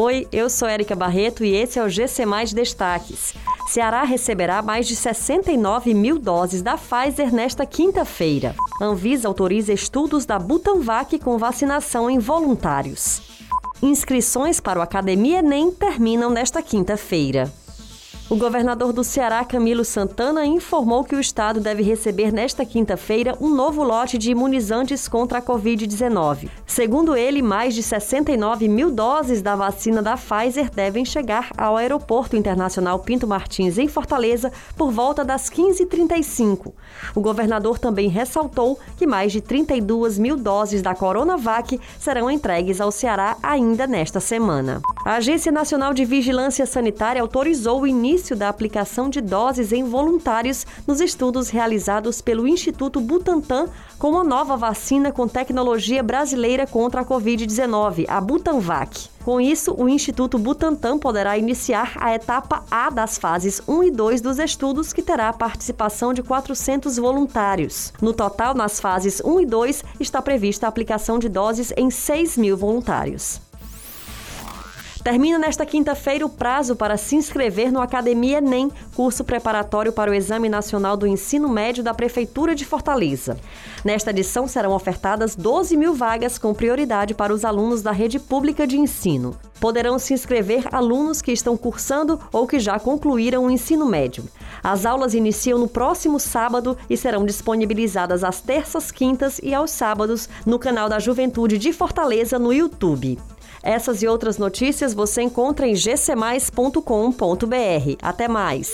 Oi, eu sou Érica Barreto e esse é o GC Mais Destaques. Ceará receberá mais de 69 mil doses da Pfizer nesta quinta-feira. Anvisa autoriza estudos da Butanvac com vacinação em voluntários. Inscrições para o Academia Enem terminam nesta quinta-feira. O governador do Ceará, Camilo Santana, informou que o estado deve receber nesta quinta-feira um novo lote de imunizantes contra a Covid-19. Segundo ele, mais de 69 mil doses da vacina da Pfizer devem chegar ao Aeroporto Internacional Pinto Martins, em Fortaleza, por volta das 15h35. O governador também ressaltou que mais de 32 mil doses da Coronavac serão entregues ao Ceará ainda nesta semana. A Agência Nacional de Vigilância Sanitária autorizou o início início da aplicação de doses em voluntários nos estudos realizados pelo Instituto Butantan com a nova vacina com tecnologia brasileira contra a Covid-19, a Butanvac. Com isso, o Instituto Butantan poderá iniciar a etapa A das fases 1 e 2 dos estudos, que terá a participação de 400 voluntários. No total, nas fases 1 e 2, está prevista a aplicação de doses em 6 mil voluntários. Termina nesta quinta-feira o prazo para se inscrever no Academia Enem, curso preparatório para o Exame Nacional do Ensino Médio da Prefeitura de Fortaleza. Nesta edição serão ofertadas 12 mil vagas com prioridade para os alunos da rede pública de ensino. Poderão se inscrever alunos que estão cursando ou que já concluíram o ensino médio. As aulas iniciam no próximo sábado e serão disponibilizadas às terças, quintas e aos sábados no canal da Juventude de Fortaleza no YouTube. Essas e outras notícias você encontra em gcmais.com.br. Até mais!